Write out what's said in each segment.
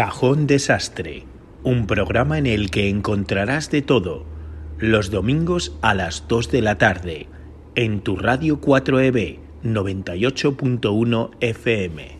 Cajón Desastre, un programa en el que encontrarás de todo, los domingos a las 2 de la tarde, en tu radio 4EB 98.1 FM.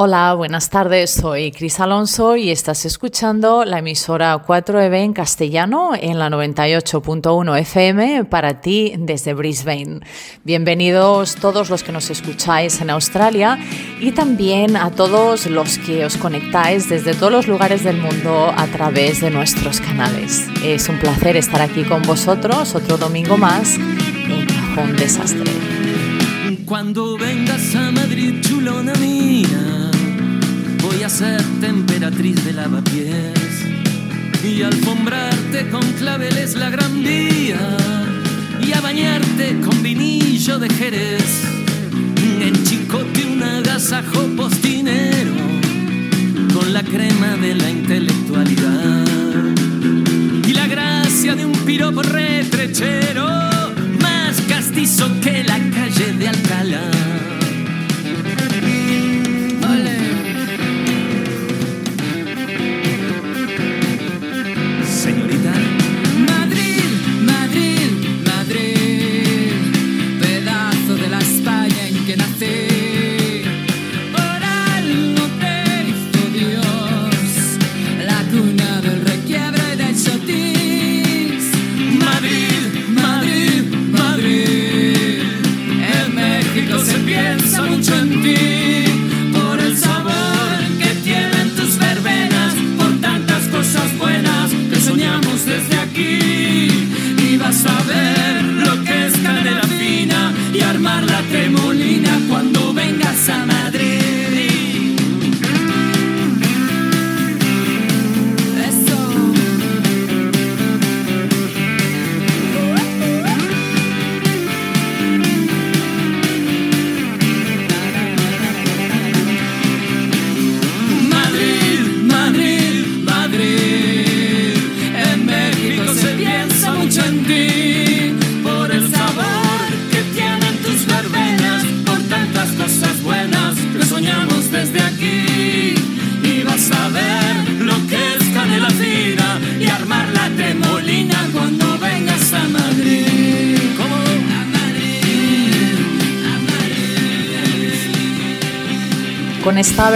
Hola, buenas tardes. Soy Cris Alonso y estás escuchando la emisora 4EB en castellano en la 98.1 FM para ti desde Brisbane. Bienvenidos todos los que nos escucháis en Australia y también a todos los que os conectáis desde todos los lugares del mundo a través de nuestros canales. Es un placer estar aquí con vosotros otro domingo más en Cajón Desastre. Cuando vengas a Madrid, chulona mía, ser temperatriz de lavapiés. Y alfombrarte con claveles la gran vía. Y a bañarte con vinillo de Jerez. En chicote un agasajo postinero. Con la crema de la intelectualidad. Y la gracia de un piropo retrechero. Más castizo que la calle de Alcalá.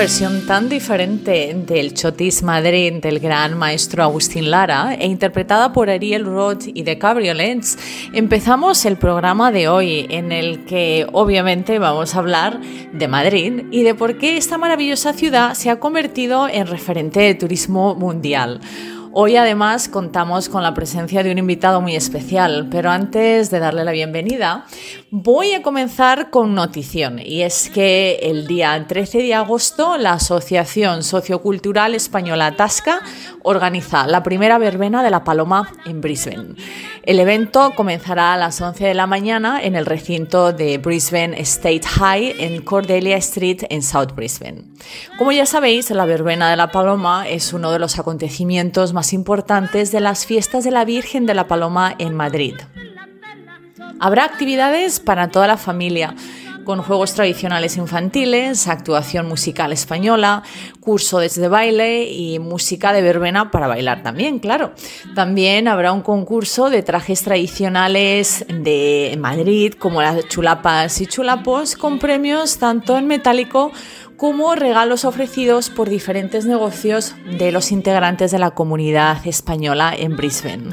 Versión tan diferente del Chotis Madrid del gran maestro Agustín Lara e interpretada por Ariel Roth y The Cabriolets, empezamos el programa de hoy en el que obviamente vamos a hablar de Madrid y de por qué esta maravillosa ciudad se ha convertido en referente de turismo mundial. Hoy además contamos con la presencia de un invitado muy especial, pero antes de darle la bienvenida, voy a comenzar con notición y es que el día 13 de agosto la Asociación Sociocultural Española Tasca organiza la primera verbena de la Paloma en Brisbane. El evento comenzará a las 11 de la mañana en el recinto de Brisbane State High en Cordelia Street en South Brisbane. Como ya sabéis, la verbena de la Paloma es uno de los acontecimientos más importantes de las fiestas de la Virgen de la Paloma en Madrid. Habrá actividades para toda la familia, con juegos tradicionales infantiles, actuación musical española, curso de baile y música de verbena para bailar también, claro. También habrá un concurso de trajes tradicionales de Madrid, como las chulapas y chulapos, con premios tanto en metálico como regalos ofrecidos por diferentes negocios de los integrantes de la comunidad española en Brisbane.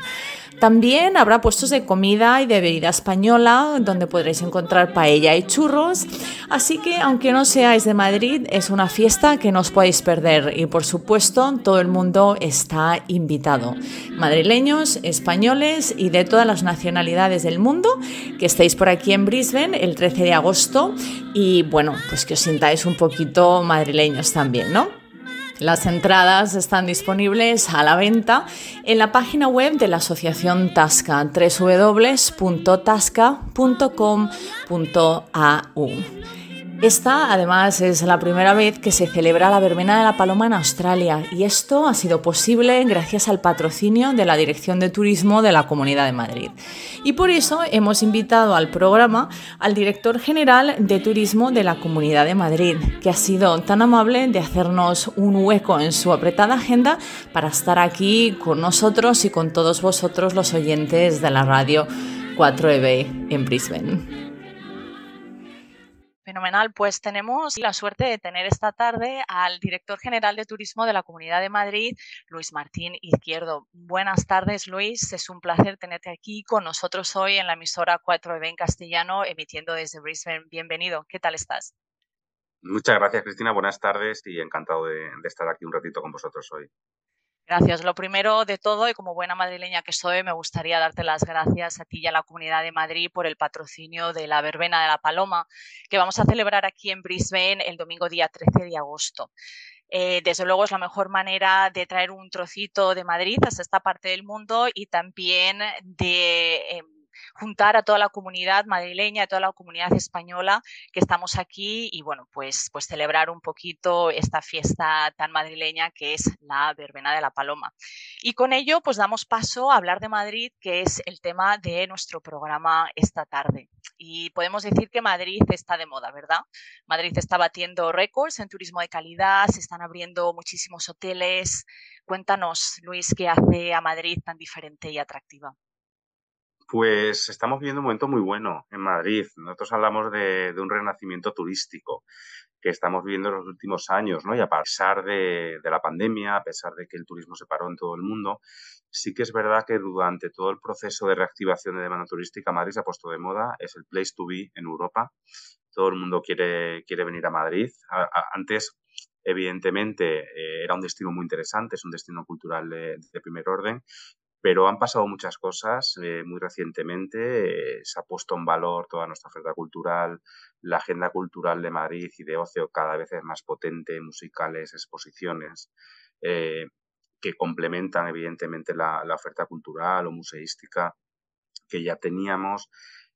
También habrá puestos de comida y de bebida española donde podréis encontrar paella y churros. Así que aunque no seáis de Madrid, es una fiesta que no os podéis perder y por supuesto todo el mundo está invitado. Madrileños, españoles y de todas las nacionalidades del mundo que estéis por aquí en Brisbane el 13 de agosto y bueno, pues que os sintáis un poquito madrileños también, ¿no? Las entradas están disponibles a la venta en la página web de la Asociación Tasca, www.tasca.com.au. Esta, además, es la primera vez que se celebra la Verbena de la Paloma en Australia y esto ha sido posible gracias al patrocinio de la Dirección de Turismo de la Comunidad de Madrid. Y por eso hemos invitado al programa al director general de Turismo de la Comunidad de Madrid, que ha sido tan amable de hacernos un hueco en su apretada agenda para estar aquí con nosotros y con todos vosotros los oyentes de la radio 4EB en Brisbane. Fenomenal, pues tenemos la suerte de tener esta tarde al director general de turismo de la Comunidad de Madrid, Luis Martín Izquierdo. Buenas tardes, Luis. Es un placer tenerte aquí con nosotros hoy en la emisora 4EB en castellano, emitiendo desde Brisbane. Bienvenido. ¿Qué tal estás? Muchas gracias, Cristina. Buenas tardes y encantado de, de estar aquí un ratito con vosotros hoy. Gracias. Lo primero de todo, y como buena madrileña que soy, me gustaría darte las gracias a ti y a la Comunidad de Madrid por el patrocinio de la Verbena de la Paloma, que vamos a celebrar aquí en Brisbane el domingo día 13 de agosto. Eh, desde luego es la mejor manera de traer un trocito de Madrid hasta esta parte del mundo y también de em, juntar a toda la comunidad madrileña, a toda la comunidad española que estamos aquí y bueno, pues, pues celebrar un poquito esta fiesta tan madrileña que es la verbena de la paloma. Y con ello pues damos paso a hablar de Madrid, que es el tema de nuestro programa esta tarde. Y podemos decir que Madrid está de moda, ¿verdad? Madrid está batiendo récords en turismo de calidad, se están abriendo muchísimos hoteles. Cuéntanos, Luis, qué hace a Madrid tan diferente y atractiva. Pues estamos viviendo un momento muy bueno en Madrid. Nosotros hablamos de, un renacimiento turístico que estamos viviendo en los últimos años, ¿no? Y a pesar de, la pandemia, a pesar de que el turismo se paró en todo el mundo, sí que es verdad que durante todo el proceso de reactivación de demanda turística, Madrid se ha puesto de moda, es el place to be en Europa. Todo el mundo quiere, quiere venir a Madrid. antes, evidentemente, eh, era un destino muy interesante, es un destino cultural de primer orden, pero han pasado muchas cosas eh, muy recientemente. Eh, se ha puesto en valor toda nuestra oferta cultural, la agenda cultural de Madrid y de ocio cada vez es más potente, musicales, exposiciones, eh, que complementan evidentemente la, oferta cultural o museística que ya teníamos.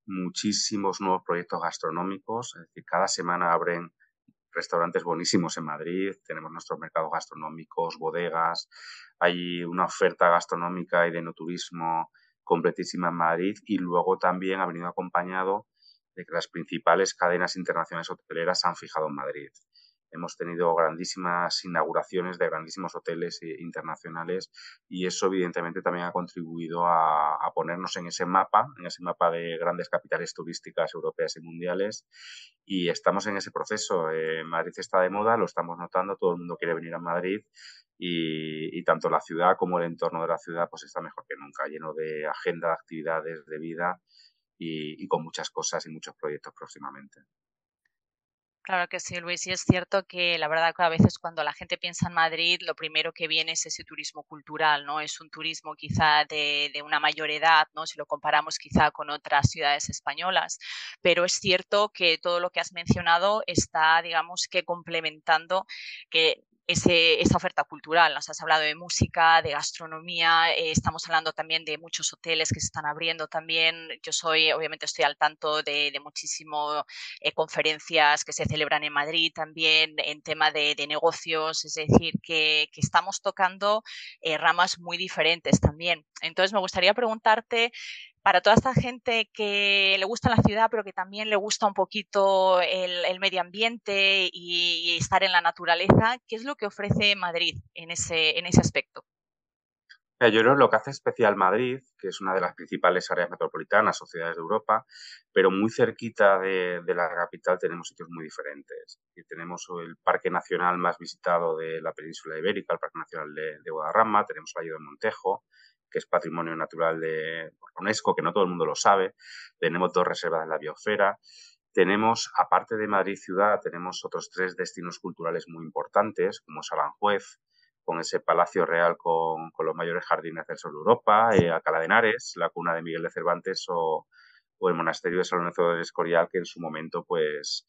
Muchísimos nuevos proyectos gastronómicos, es decir, cada semana abren restaurantes buenísimos en Madrid, tenemos nuestros mercados gastronómicos, bodegas, hay una oferta gastronómica y de no turismo completísima en Madrid y luego también ha venido acompañado de que las principales cadenas internacionales hoteleras han fijado en Madrid. Hemos tenido grandísimas inauguraciones de grandísimos hoteles internacionales y eso evidentemente también ha contribuido a, ponernos en ese mapa, en ese mapa de grandes capitales turísticas europeas y mundiales y estamos en ese proceso. Eh, Madrid está de moda, lo estamos notando, todo el mundo quiere venir a Madrid y, tanto la ciudad como el entorno de la ciudad pues está mejor que nunca, lleno de agenda, de actividades, de vida y con muchas cosas y muchos proyectos próximamente. Claro que sí, Luis. Y es cierto que la verdad que a veces cuando la gente piensa en Madrid, lo primero que viene es ese turismo cultural, ¿no? Es un turismo quizá de, de, una mayor edad, ¿no? Si lo comparamos quizá con otras ciudades españolas. Pero es cierto que todo lo que has mencionado está, digamos, que complementando que esa oferta cultural. Nos has hablado de música, de gastronomía, eh, estamos hablando también de muchos hoteles que se están abriendo también. Yo soy, obviamente, estoy al tanto de, de muchísimas eh, conferencias que se celebran en Madrid también en tema de, de negocios, es decir, que, que estamos tocando eh, ramas muy diferentes también. Entonces, me gustaría preguntarte para toda esta gente que le gusta la ciudad, pero que también le gusta un poquito el, medio ambiente y, estar en la naturaleza, ¿qué es lo que ofrece Madrid en ese, en ese aspecto? Yo creo lo que hace especial Madrid, que es una de las principales áreas metropolitanas o ciudades de Europa, pero muy cerquita de, la capital tenemos sitios muy diferentes. Y tenemos el Parque Nacional más visitado de la península ibérica, el Parque Nacional de, Guadarrama, tenemos Valle de Montejo, que es patrimonio natural de UNESCO, que no todo el mundo lo sabe. Tenemos dos reservas en la biosfera. Tenemos, aparte de Madrid ciudad, tenemos otros tres destinos culturales muy importantes, como es Aranjuez, con ese palacio real con, los mayores jardines del sur de Europa, eh, Alcalá de Henares, la cuna de Miguel de Cervantes o, el monasterio de San Lorenzo del Escorial, que en su momento pues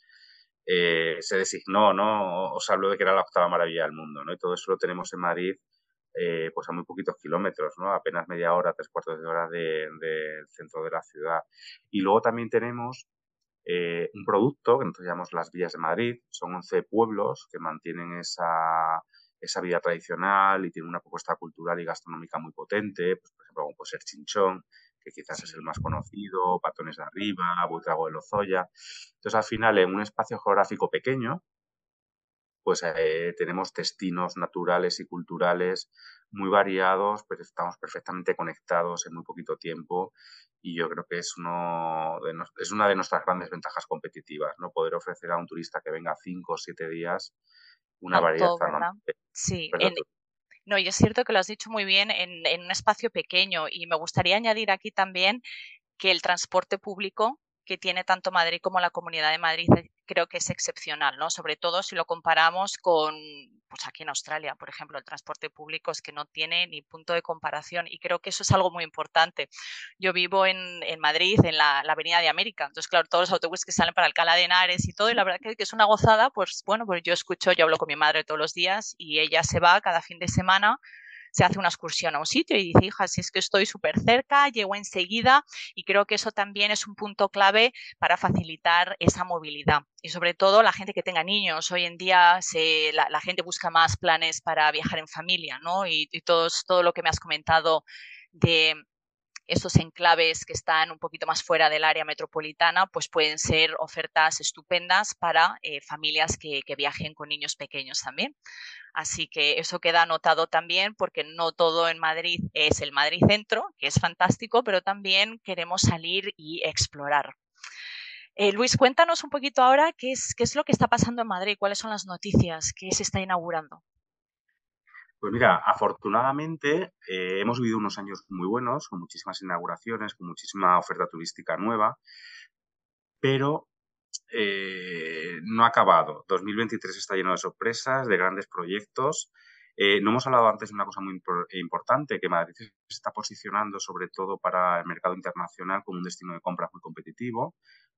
eh, se designó, ¿no? Os hablo de que era la octava maravilla del mundo, ¿no? Y todo eso lo tenemos en Madrid eh, pues a muy poquitos kilómetros, ¿no? Apenas media hora, tres cuartos de hora del centro de la ciudad. Y luego también tenemos eh, un producto que nosotros llamamos las Villas de Madrid. Son 11 pueblos que mantienen esa, esa vida tradicional y tienen una propuesta cultural y gastronómica muy potente. Pues, por ejemplo, como puede ser Chinchón, que quizás es el más conocido, Patones de Arriba, Buitrago de Lozoya. Entonces, al final, en un espacio geográfico pequeño, pues eh, tenemos destinos naturales y culturales muy variados, pero estamos perfectamente conectados en muy poquito tiempo y yo creo que es, uno es una de nuestras grandes ventajas competitivas, ¿no? Poder ofrecer a un turista que venga cinco o siete días una variedad tan Sí, no, y es cierto que lo has dicho muy bien en, en un espacio pequeño y me gustaría añadir aquí también que el transporte público que tiene tanto Madrid como la Comunidad de Madrid creo que es excepcional, ¿no? Sobre todo si lo comparamos con, pues aquí en Australia, por ejemplo, el transporte público es que no tiene ni punto de comparación y creo que eso es algo muy importante. Yo vivo en, en Madrid, en la, Avenida de América, entonces, claro, todos los autobuses que salen para Alcalá de Henares y todo, y la verdad que, que es una gozada, pues bueno, pues yo escucho, yo hablo con mi madre todos los días y ella se va cada fin de semana se hace una excursión a un sitio y dice, hija, si es que estoy súper cerca, llego enseguida y creo que eso también es un punto clave para facilitar esa movilidad. Y sobre todo la gente que tenga niños. Hoy en día se, la, gente busca más planes para viajar en familia, ¿no? Y, todo lo que me has comentado de esos enclaves que están un poquito más fuera del área metropolitana, pues pueden ser ofertas estupendas para eh, familias que, viajen con niños pequeños también. Así que eso queda anotado también porque no todo en Madrid es el Madrid Centro, que es fantástico, pero también queremos salir y explorar. Eh, Luis, cuéntanos un poquito ahora qué es, qué es lo que está pasando en Madrid, cuáles son las noticias que se está inaugurando. Pues mira, afortunadamente eh, hemos vivido unos años muy buenos, con muchísimas inauguraciones, con muchísima oferta turística nueva, pero eh, no ha acabado. 2023 está lleno de sorpresas, de grandes proyectos. Eh, no hemos hablado antes de una cosa muy importante, que Madrid se está posicionando sobre todo para el mercado internacional como un destino de compra muy competitivo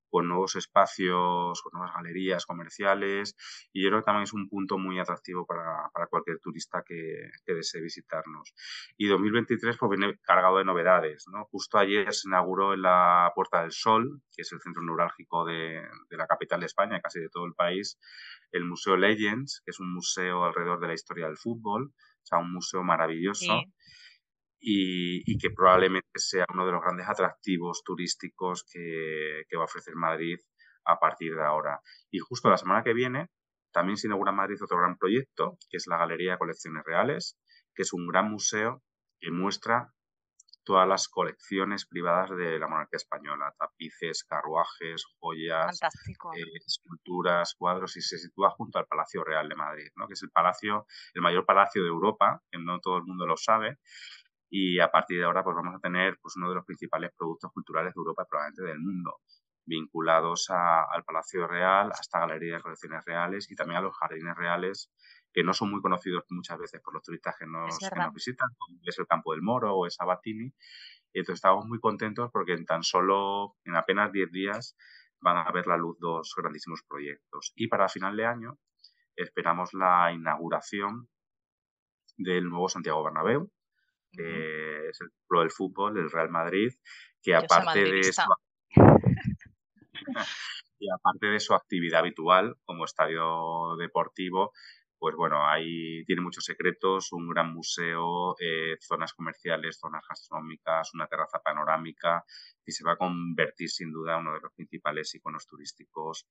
con nuevos espacios, con nuevas galerías comerciales y yo creo que también es un punto muy atractivo para, para cualquier turista que, que, desee visitarnos. Y 2023 pues viene cargado de novedades, ¿no? Justo ayer se inauguró en la Puerta del Sol, que es el centro neurálgico de, de la capital de España, casi de todo el país, el Museo Legends, que es un museo alrededor de la historia del fútbol, o sea, un museo maravilloso y, que probablemente sea uno de los grandes atractivos turísticos que, va a ofrecer Madrid a partir de ahora. Y justo la semana que viene también se inaugura en Madrid otro gran proyecto, que es la Galería de Colecciones Reales, que es un gran museo que muestra todas las colecciones privadas de la monarquía española, tapices, carruajes, joyas, eh, esculturas, cuadros, y se sitúa junto al Palacio Real de Madrid, ¿no? que es el palacio, el mayor palacio de Europa, que no todo el mundo lo sabe, y a partir de ahora pues vamos a tener pues uno de los principales productos culturales de Europa y probablemente del mundo vinculados al Palacio Real, a esta galería de colecciones reales y también a los jardines reales que no son muy conocidos muchas veces por los turistas que nos, visitan, como es el Campo del Moro o es Sabatini. Y entonces estamos muy contentos porque en tan solo, en apenas 10 días, van a ver la luz dos grandísimos proyectos. Y para final de año esperamos la inauguración del nuevo Santiago Bernabéu, es el pro del fútbol, el Real Madrid, que aparte de eso y aparte de su actividad habitual como estadio deportivo, pues bueno, ahí tiene muchos secretos, un gran museo, eh, zonas comerciales, zonas gastronómicas, una terraza panorámica y se va a convertir sin duda en uno de los principales iconos turísticos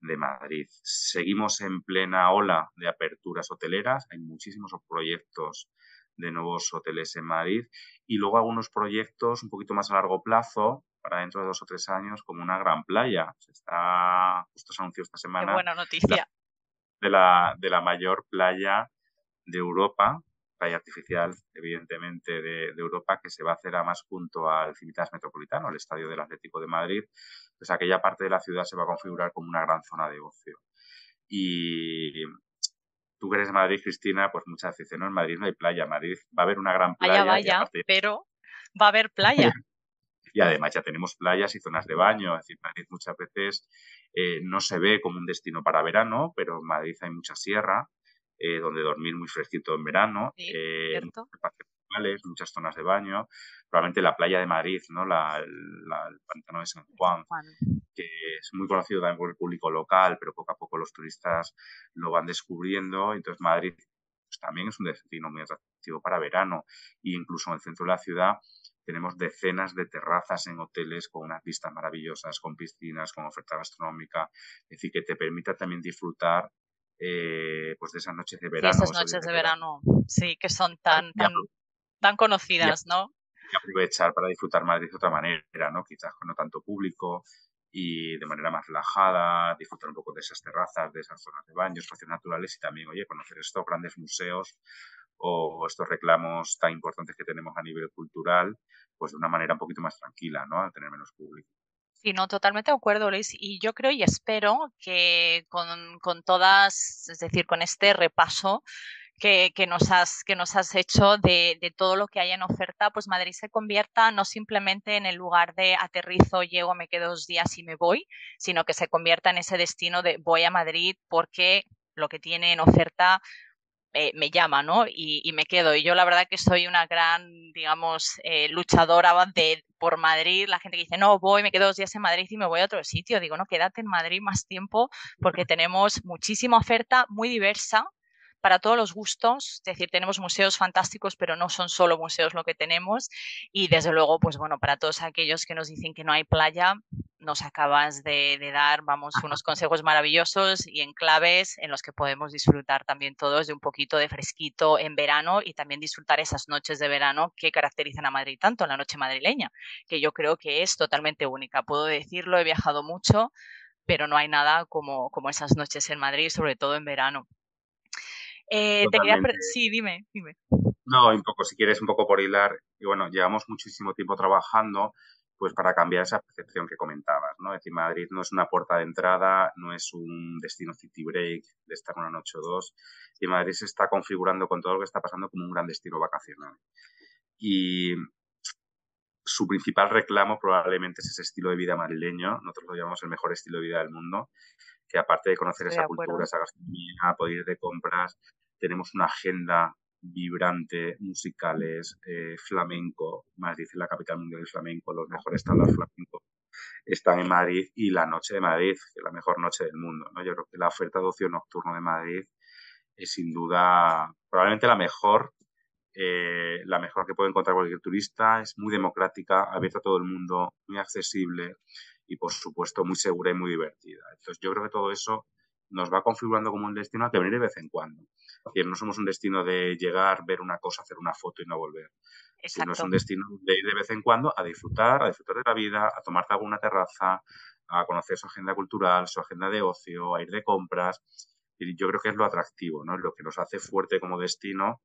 de Madrid. Seguimos en plena ola de aperturas hoteleras, hay muchísimos proyectos de nuevos hoteles en Madrid y luego algunos proyectos un poquito más a largo plazo para dentro de dos o tres años como una gran playa. Se está, justo se anunció esta semana. buena noticia. de, la, de la mayor playa de Europa, playa artificial, evidentemente, de, Europa, que se va a hacer además junto al Cimitas Metropolitano, el Estadio del Atlético de Madrid. Pues aquella parte de la ciudad se va a configurar como una gran zona de ocio. Y, tú que eres de Madrid, Cristina, pues muchas veces no, en Madrid no hay playa, Madrid va a haber una gran playa. Vaya, vaya, pero va a haber playa. y además ya tenemos playas y zonas de baño, es decir, Madrid muchas veces eh, no se ve como un destino para verano, pero en Madrid hay mucha sierra, eh, donde dormir muy fresquito en verano, eh, muchas zonas de baño, probablemente la playa de Madrid, ¿no? La, el pantano de San Juan que es muy conocido también por el público local, pero poco a poco los turistas lo van descubriendo. Entonces Madrid pues, también es un destino muy atractivo para verano e incluso en el centro de la ciudad tenemos decenas de terrazas en hoteles con unas vistas maravillosas, con piscinas, con oferta gastronómica, es decir, que te permita también disfrutar eh, pues de esas noches de verano. esas noches de verano, sí, que son tan, tan, tan conocidas, ¿no? Y aprovechar para disfrutar Madrid de otra manera, ¿no? Quizás con no tanto público y de manera más relajada, disfrutar un poco de esas terrazas, de esas zonas de baño, espacios naturales y también, oye, conocer estos grandes museos o estos reclamos tan importantes que tenemos a nivel cultural, pues de una manera un poquito más tranquila, ¿no? Al tener menos público. Sí, no, totalmente de acuerdo, Luis. Y yo creo y espero que con, con todas, es decir, con este repaso que, nos has, que nos has hecho de, de, todo lo que hay en oferta, pues Madrid se convierta no simplemente en el lugar de aterrizo, llego, me quedo dos días y me voy, sino que se convierta en ese destino de voy a Madrid porque lo que tiene en oferta eh, me llama, ¿no? Y, y, me quedo. Y yo la verdad que soy una gran, digamos, eh, luchadora de, por Madrid. La gente que dice, no, voy, me quedo dos días en Madrid y me voy a otro sitio. Digo, no, quédate en Madrid más tiempo porque tenemos muchísima oferta muy diversa para todos los gustos, es decir, tenemos museos fantásticos, pero no son solo museos lo que tenemos. Y desde luego, pues bueno, para todos aquellos que nos dicen que no hay playa, nos acabas de, de dar, vamos, unos consejos maravillosos y en claves en los que podemos disfrutar también todos de un poquito de fresquito en verano y también disfrutar esas noches de verano que caracterizan a Madrid tanto, la noche madrileña, que yo creo que es totalmente única. Puedo decirlo, he viajado mucho, pero no hay nada como, como esas noches en Madrid, sobre todo en verano. Eh, te quería sí, dime, dime. No, un poco, si quieres, un poco por hilar. Y bueno, llevamos muchísimo tiempo trabajando pues para cambiar esa percepción que comentabas, ¿no? Es decir, Madrid no es una puerta de entrada, no es un destino city break de estar una noche o dos, y Madrid se está configurando con todo lo que está pasando como un gran destino vacacional. Y su principal reclamo probablemente es ese estilo de vida madrileño, nosotros lo llamamos el mejor estilo de vida del mundo, que aparte de conocer esa cultura, esa gastronomía, poder ir de compras, tenemos una agenda vibrante, musicales, eh, flamenco, más dice la capital mundial del flamenco, los mejores tablas flamenco están en Madrid y la noche de Madrid, que es la mejor noche del mundo. ¿no? Yo creo que la oferta de ocio nocturno de Madrid es sin duda probablemente la mejor, eh, la mejor que puede encontrar cualquier turista, es muy democrática, abierta a todo el mundo, muy accesible y por supuesto muy segura y muy divertida. Entonces yo creo que todo eso nos va configurando como un destino a que venir de vez en cuando. Es decir, no somos un destino de llegar, ver una cosa, hacer una foto y no volver. Exacto. Sino es un destino de ir de vez en cuando a disfrutar, a disfrutar de la vida, a tomarte alguna terraza, a conocer su agenda cultural, su agenda de ocio, a ir de compras. Y yo creo que es lo atractivo, ¿no? Lo que nos hace fuerte como destino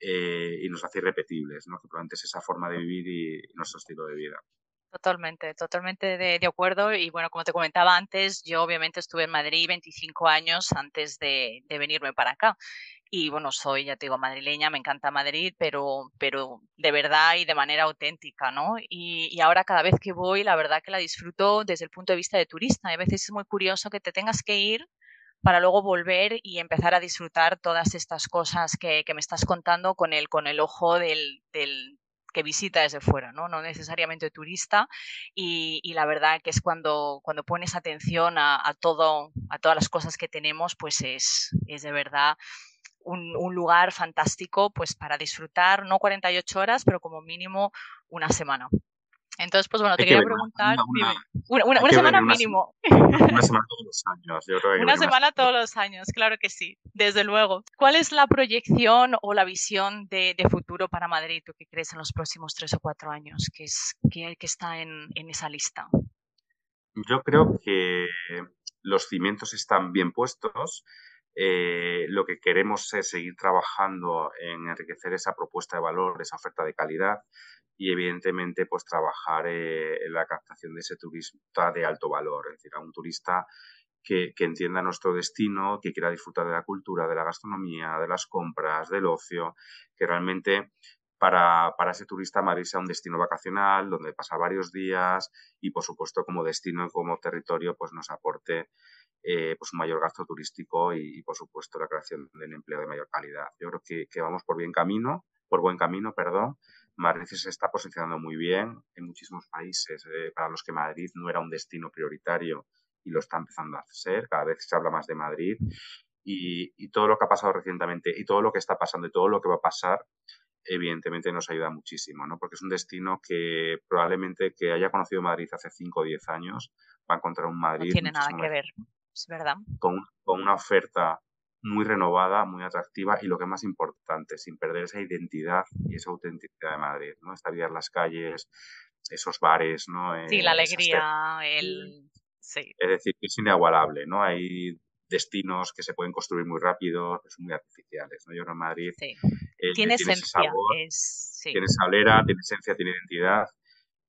eh, y nos hace irrepetibles, ¿no? Que probablemente es esa forma de vivir y nuestro estilo de vida. Totalmente, totalmente de, de, acuerdo. Y bueno, como te comentaba antes, yo obviamente estuve en Madrid 25 años antes de, de, venirme para acá. Y bueno, soy, ya te digo, madrileña, me encanta Madrid, pero, pero de verdad y de manera auténtica, ¿no? Y, y ahora cada vez que voy, la verdad que la disfruto desde el punto de vista de turista. A veces es muy curioso que te tengas que ir para luego volver y empezar a disfrutar todas estas cosas que, que me estás contando con el, con el ojo del, del, que visita desde fuera, ¿no? no necesariamente turista, y, y, la verdad que es cuando, cuando pones atención a, todo, a todas las cosas que tenemos, pues es, es de verdad un, un, lugar fantástico pues para disfrutar, no 48 horas, pero como mínimo una semana. Entonces, pues bueno, te quería preguntar, una, una, una, una semana mínimo. Una semana todos los años. Yo creo que una semana todos los años, claro que sí, desde luego. ¿Cuál es la proyección o la visión de, de futuro para Madrid, tú qué crees en los próximos tres o cuatro años, que, es, que, que está en, en esa lista? Yo creo que los cimientos están bien puestos. Eh, lo que queremos es seguir trabajando en enriquecer esa propuesta de valor, esa oferta de calidad y evidentemente pues trabajar eh, en la captación de ese turista de alto valor, es decir, a un turista que, que, entienda nuestro destino, que quiera disfrutar de la cultura, de la gastronomía, de las compras, del ocio, que realmente para, para ese turista Madrid sea un destino vacacional donde pasa varios días y por supuesto como destino y como territorio pues nos aporte eh, pues un mayor gasto turístico y, por supuesto la creación de un empleo de mayor calidad. Yo creo que, que vamos por bien camino, por buen camino, perdón, Madrid se está posicionando muy bien en muchísimos países eh, para los que Madrid no era un destino prioritario y lo está empezando a ser. Cada vez se habla más de Madrid y, y, todo lo que ha pasado recientemente y todo lo que está pasando y todo lo que va a pasar, evidentemente nos ayuda muchísimo, ¿no? Porque es un destino que probablemente que haya conocido Madrid hace 5 o 10 años va a encontrar un Madrid. No tiene nada que ver, es verdad. Con, con una oferta muy renovada, muy atractiva y lo que es más importante, sin perder esa identidad y esa autenticidad de Madrid, ¿no? Esta vida en las calles, esos bares, ¿no? Sí, la eh, alegría, el... Sí. Es decir, que es inigualable, ¿no? Hay destinos que se pueden construir muy rápido, que son muy artificiales, ¿no? Yo en Madrid sí. Eh, tiene, esencia, sabor, es... tiene sablera, tiene esencia, tiene identidad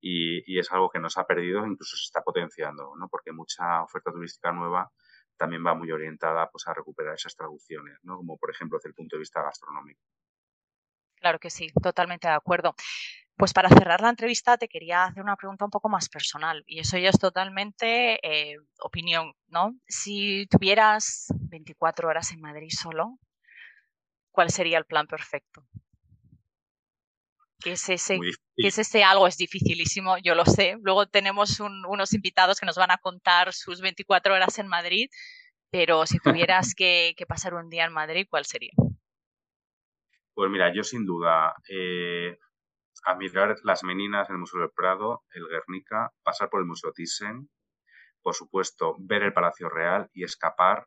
y, y, es algo que nos ha perdido, incluso se está potenciando, ¿no? Porque mucha oferta turística nueva también va muy orientada pues, a recuperar esas traducciones, ¿no? como por ejemplo desde el punto de vista gastronómico. Claro que sí, totalmente de acuerdo. Pues para cerrar la entrevista te quería hacer una pregunta un poco más personal y eso ya es totalmente eh, opinión, ¿no? Si tuvieras 24 horas en Madrid solo, ¿cuál sería el plan perfecto? Que es ese, que es ese algo, es dificilísimo, yo lo sé. Luego tenemos unos invitados que nos van a contar sus 24 horas en Madrid, pero si tuvieras que, pasar un día en Madrid, ¿cuál sería? Pues mira, yo sin duda, eh, admirar las meninas en el Museo del Prado, el Guernica, pasar por el Museo Thyssen, por supuesto, ver el Palacio Real y escapar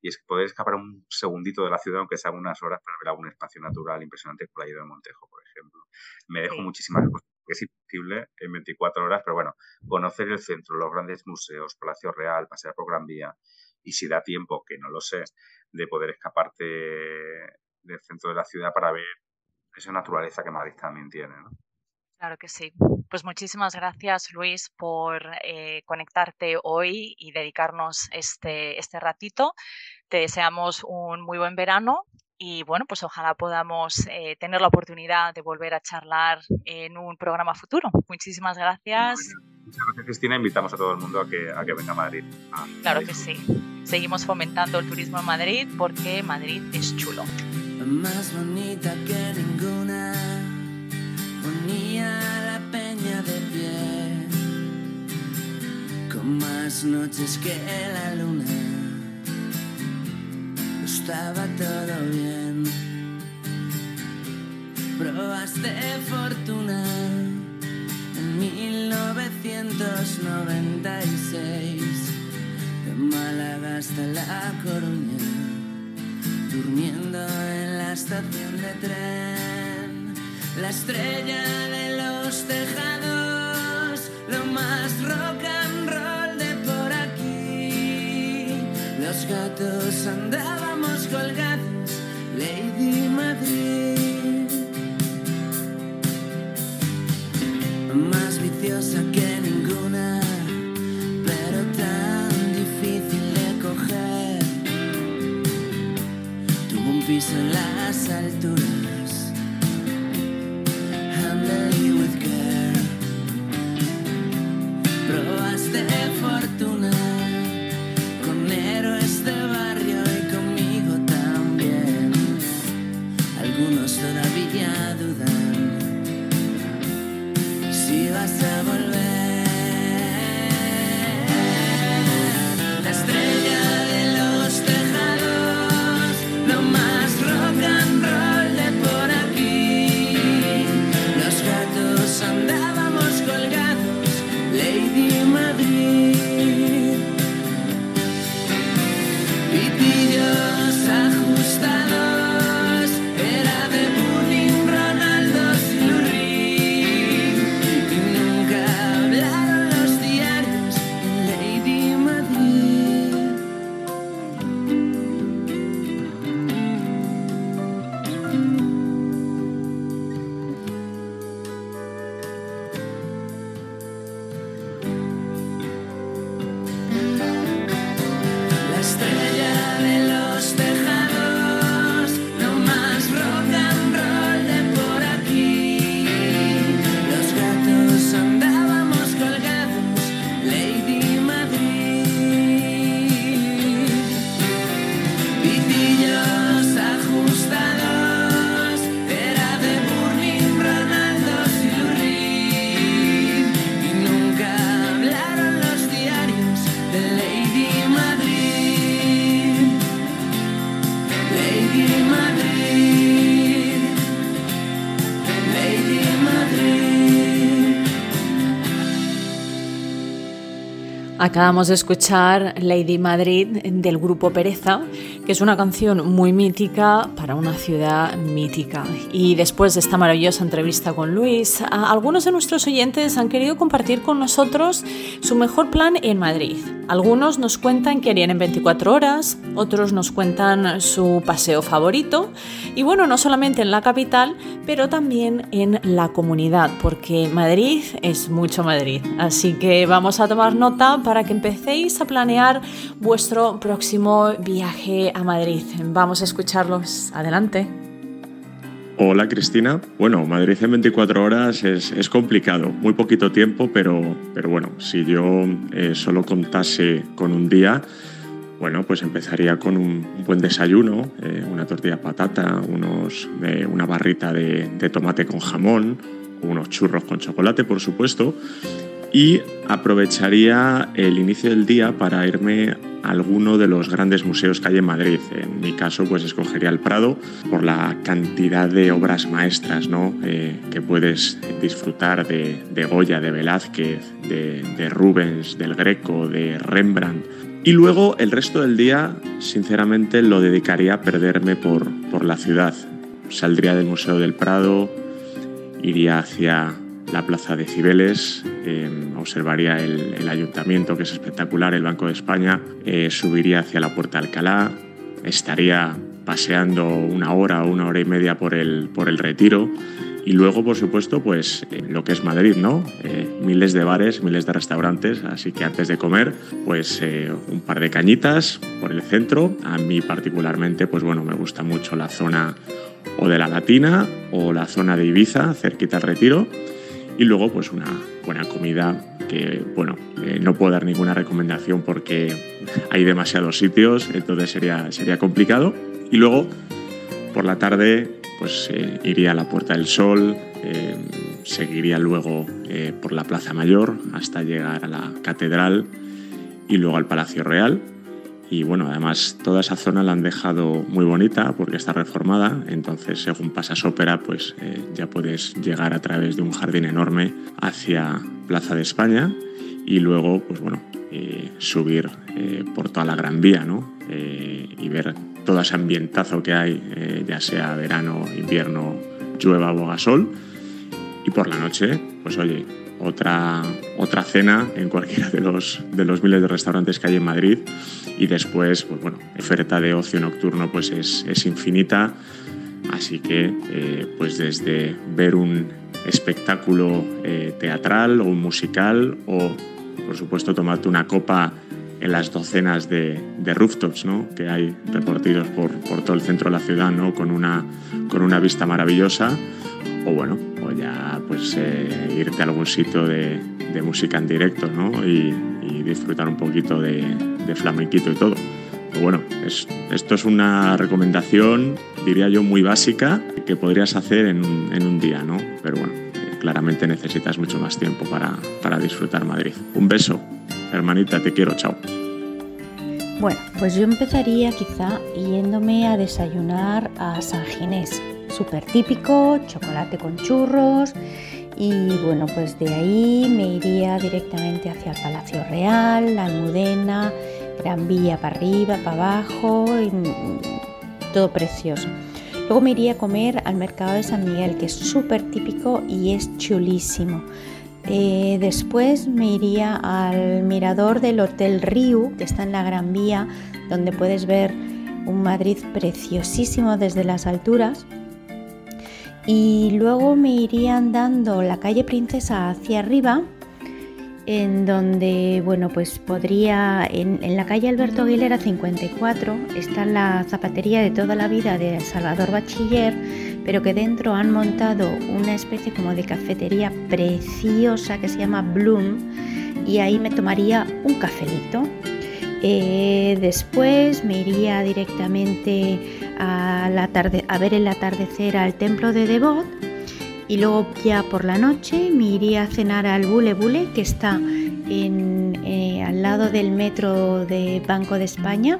y es poder escapar un segundito de la ciudad, aunque sea unas horas, para ver algún espacio natural impresionante como la de Montejo, por ejemplo. Me dejo muchísimas cosas que es imposible en 24 horas, pero bueno, conocer el centro, los grandes museos, Palacio Real, pasear por Gran Vía, y si da tiempo, que no lo sé, de poder escaparte del centro de la ciudad para ver esa naturaleza que Madrid también tiene, ¿no? Claro que sí. Pues muchísimas gracias, Luis, por eh, conectarte hoy y dedicarnos este, este ratito. Te deseamos un muy buen verano y bueno, pues ojalá podamos eh, tener la oportunidad de volver a charlar en un programa futuro. Muchísimas gracias. Muchas gracias, Cristina. Invitamos a todo el mundo a que, a que venga a Madrid. claro que sí. Seguimos fomentando el turismo en Madrid porque Madrid es chulo. Más bonita que ninguna, ponía la peña de pie, con más noches que la luna. Estaba todo bien. Probaste fortuna en 1996, de Málaga hasta La Coruña, durmiendo en la estación de tren, la estrella de los tejados, lo más rock and roll de por aquí, los gatos andaban colgados, Lady Madrid. Más viciosa que ninguna, pero tan difícil de coger. Tuvo un piso en las alturas. Acabamos de escuchar Lady Madrid del grupo Pereza, que es una canción muy mítica para una ciudad mítica. Y después de esta maravillosa entrevista con Luis, algunos de nuestros oyentes han querido compartir con nosotros su mejor plan en Madrid. Algunos nos cuentan que harían en 24 horas, otros nos cuentan su paseo favorito y bueno, no solamente en la capital, pero también en la comunidad, porque Madrid es mucho Madrid. Así que vamos a tomar nota para que empecéis a planear vuestro próximo viaje a Madrid. Vamos a escucharlos. Adelante. Hola Cristina. Bueno, Madrid en 24 horas es, complicado, muy poquito tiempo, pero, pero bueno, si yo eh, solo contase con un día, bueno, pues empezaría con un, buen desayuno, eh, una tortilla de patata, unos, eh, una barrita de tomate con jamón, unos churros con chocolate, por supuesto, y aprovecharía el inicio del día para irme a alguno de los grandes museos que hay en Madrid. En mi caso, pues escogería el Prado por la cantidad de obras maestras ¿no? Eh, que puedes disfrutar de, Goya, de Velázquez, de, Rubens, del Greco, de Rembrandt. Y luego el resto del día, sinceramente, lo dedicaría a perderme por, por la ciudad. Saldría del Museo del Prado, iría hacia la plaza de Cibeles, em, observaría el, ayuntamiento, que es espectacular, el Banco de España, eh, subiría hacia la Puerta Alcalá, estaría paseando una hora o una hora y media por el, por el retiro y luego, por supuesto, pues eh, lo que es Madrid, ¿no? Eh, miles de bares, miles de restaurantes, así que antes de comer, pues un par de cañitas por el centro. A mí particularmente, pues bueno, me gusta mucho la zona o de la Latina o la zona de Ibiza, cerquita al retiro y luego pues una buena comida que bueno eh, no puedo dar ninguna recomendación porque hay demasiados sitios entonces sería sería complicado. Y luego por la tarde pues eh, iría a la Puerta del Sol eh, seguiría luego por la Plaza Mayor hasta llegar a la Catedral y luego al Palacio Real y bueno, además toda esa zona la han dejado muy bonita porque está reformada, entonces según pasas ópera pues eh, ya puedes llegar a través de un jardín enorme hacia Plaza de España y luego pues bueno, eh, subir eh, por toda la Gran Vía ¿no? y ver todo ese ambientazo que hay, ya sea verano, invierno, llueva o haga sol y por la noche pues oye, otra, otra cena en cualquiera de los, de los miles de restaurantes que hay en Madrid y después, pues bueno, oferta de ocio nocturno pues es, es infinita, así que eh, pues desde ver un espectáculo eh, teatral o un musical o por supuesto tomarte una copa en las docenas de, de rooftops ¿no? que hay repartidos por, por, todo el centro de la ciudad ¿no? con, una, con una vista maravillosa o bueno, o ya pues eh, irte a algún sitio de, de música en directo ¿no? y, y disfrutar un poquito de, de flamenquito y todo. Pero bueno, es, esto es una recomendación, diría yo, muy básica que podrías hacer en en un día, ¿no? Pero bueno, eh, claramente necesitas mucho más tiempo para, para disfrutar Madrid. Un beso, hermanita, te quiero, chao. Bueno, pues yo empezaría quizá yéndome a desayunar a San Ginés. Súper típico, chocolate con churros y bueno, pues de ahí me iría directamente hacia el Palacio Real, la Almudena, Gran Vía para arriba, para abajo, todo precioso. Luego me iría a comer al mercado de San Miguel, que es súper típico y es chulísimo. Eh, después me iría al mirador del Hotel Riu, que está en la Gran Vía, donde puedes ver un Madrid preciosísimo desde las alturas y luego me iría andando la calle Princesa hacia arriba, en donde, bueno, pues podría, en, la calle Alberto Aguilera 54 está la zapatería de toda la vida de Salvador Bachiller, pero que dentro han montado una especie como de cafetería preciosa que se llama Bloom y ahí me tomaría un cafelito. Eh, después me iría directamente a, la tarde, a ver el atardecer al templo de Devot y luego ya por la noche me iría a cenar al Bule Bule que está en, eh, al lado del metro de Banco de España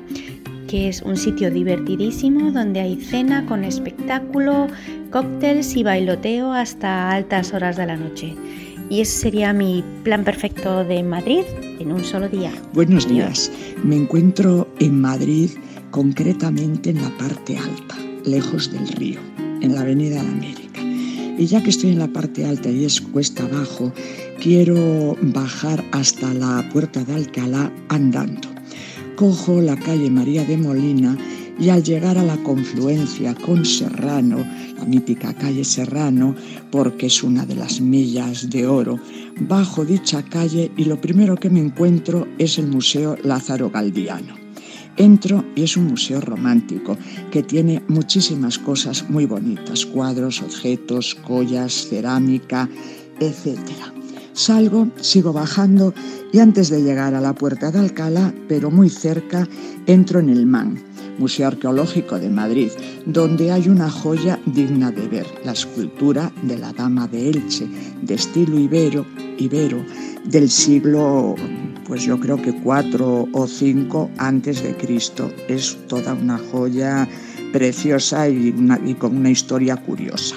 que es un sitio divertidísimo donde hay cena con espectáculo, cócteles y bailoteo hasta altas horas de la noche. Y ese sería mi plan perfecto de Madrid en un solo día. Buenos días. Me encuentro en Madrid, concretamente en la parte alta, lejos del río, en la Avenida de América. Y ya que estoy en la parte alta y es cuesta abajo, quiero bajar hasta la puerta de Alcalá andando. Cojo la calle María de Molina y al llegar a la confluencia con Serrano, la mítica calle Serrano, porque es una de las millas de oro, bajo dicha calle y lo primero que me encuentro es el Museo Lázaro Galdiano. Entro y es un museo romántico que tiene muchísimas cosas muy bonitas, cuadros, objetos, collas, cerámica, etc. Salgo, sigo bajando y antes de llegar a la puerta de Alcalá, pero muy cerca, entro en el MAN, Museo Arqueológico de Madrid, donde hay una joya digna de ver, la escultura de la Dama de Elche, de estilo ibero, ibero del siglo, pues yo creo que cuatro o cinco antes de Cristo. Es toda una joya preciosa y, y con una historia curiosa.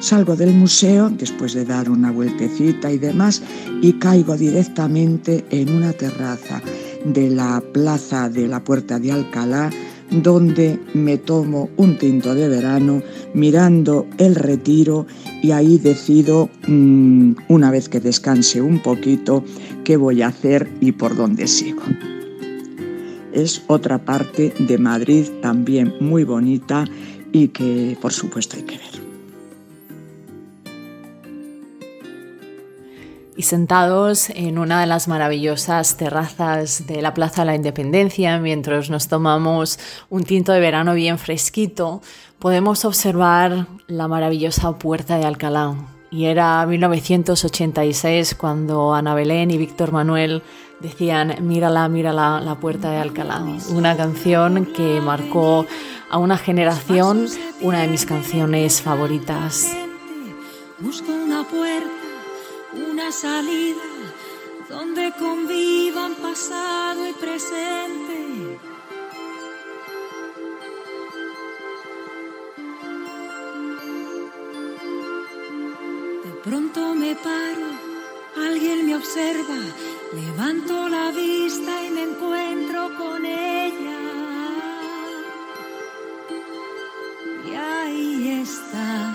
Salgo del museo después de dar una vueltecita y demás y caigo directamente en una terraza de la plaza de la Puerta de Alcalá donde me tomo un tinto de verano mirando el retiro y ahí decido, mm, una vez que descanse un poquito, qué voy a hacer y por dónde sigo. Es otra parte de Madrid también muy bonita y que por supuesto hay que ver. Y sentados en una de las maravillosas terrazas de la Plaza de la Independencia, mientras nos tomamos un tinto de verano bien fresquito, podemos observar la maravillosa Puerta de Alcalá. Y era 1986 cuando Ana Belén y Víctor Manuel decían, mírala, mírala, la Puerta de Alcalá. Una canción que marcó a una generación, una de mis canciones favoritas. Busco una puerta una salida donde convivan pasado y presente. De pronto me paro, alguien me observa, levanto la vista y me encuentro con ella. Y ahí está